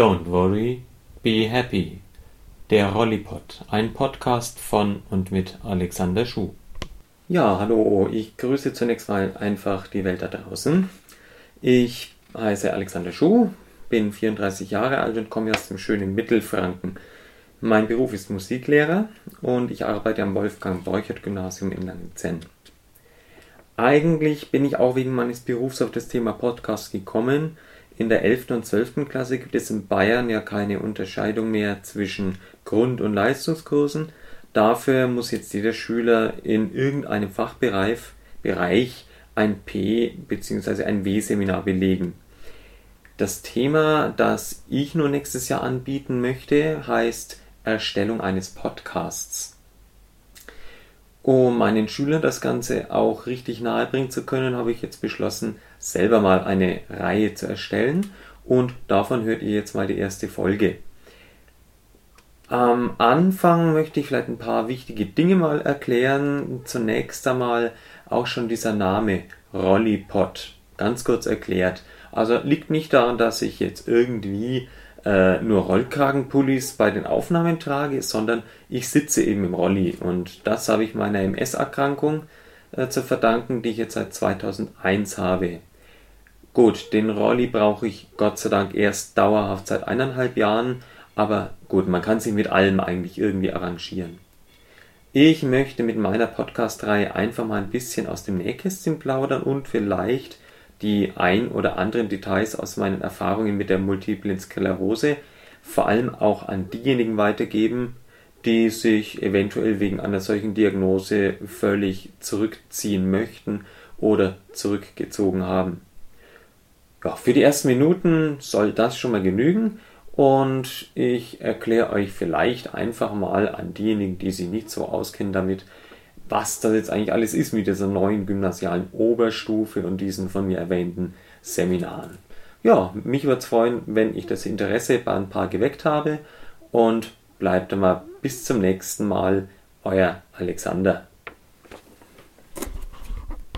Don't worry, be happy. Der Rollipod, ein Podcast von und mit Alexander Schuh. Ja, hallo, ich grüße zunächst mal einfach die Welt da draußen. Ich heiße Alexander Schuh, bin 34 Jahre alt und komme aus dem schönen Mittelfranken. Mein Beruf ist Musiklehrer und ich arbeite am Wolfgang Borchert Gymnasium in Langenzenn. Eigentlich bin ich auch wegen meines Berufs auf das Thema Podcast gekommen. In der 11. und 12. Klasse gibt es in Bayern ja keine Unterscheidung mehr zwischen Grund- und Leistungskursen. Dafür muss jetzt jeder Schüler in irgendeinem Fachbereich Bereich ein P- bzw. ein W-Seminar belegen. Das Thema, das ich nur nächstes Jahr anbieten möchte, heißt Erstellung eines Podcasts. Um meinen Schülern das Ganze auch richtig nahebringen zu können, habe ich jetzt beschlossen, selber mal eine Reihe zu erstellen und davon hört ihr jetzt mal die erste Folge. Am Anfang möchte ich vielleicht ein paar wichtige Dinge mal erklären. Zunächst einmal auch schon dieser Name Rollipod. Ganz kurz erklärt. Also liegt nicht daran, dass ich jetzt irgendwie äh, nur Rollkragenpullis bei den Aufnahmen trage, sondern ich sitze eben im Rolli und das habe ich meiner MS-Erkrankung äh, zu verdanken, die ich jetzt seit 2001 habe. Gut, den Rolli brauche ich Gott sei Dank erst dauerhaft seit eineinhalb Jahren, aber gut, man kann sich mit allem eigentlich irgendwie arrangieren. Ich möchte mit meiner Podcast-Reihe einfach mal ein bisschen aus dem Nähkästchen plaudern und vielleicht die ein oder anderen Details aus meinen Erfahrungen mit der multiplen Sklerose vor allem auch an diejenigen weitergeben, die sich eventuell wegen einer solchen Diagnose völlig zurückziehen möchten oder zurückgezogen haben. Ja, für die ersten Minuten soll das schon mal genügen und ich erkläre euch vielleicht einfach mal an diejenigen, die sich nicht so auskennen damit, was das jetzt eigentlich alles ist mit dieser neuen gymnasialen Oberstufe und diesen von mir erwähnten Seminaren. Ja, mich würde es freuen, wenn ich das Interesse bei ein paar geweckt habe und bleibt mal bis zum nächsten Mal, euer Alexander.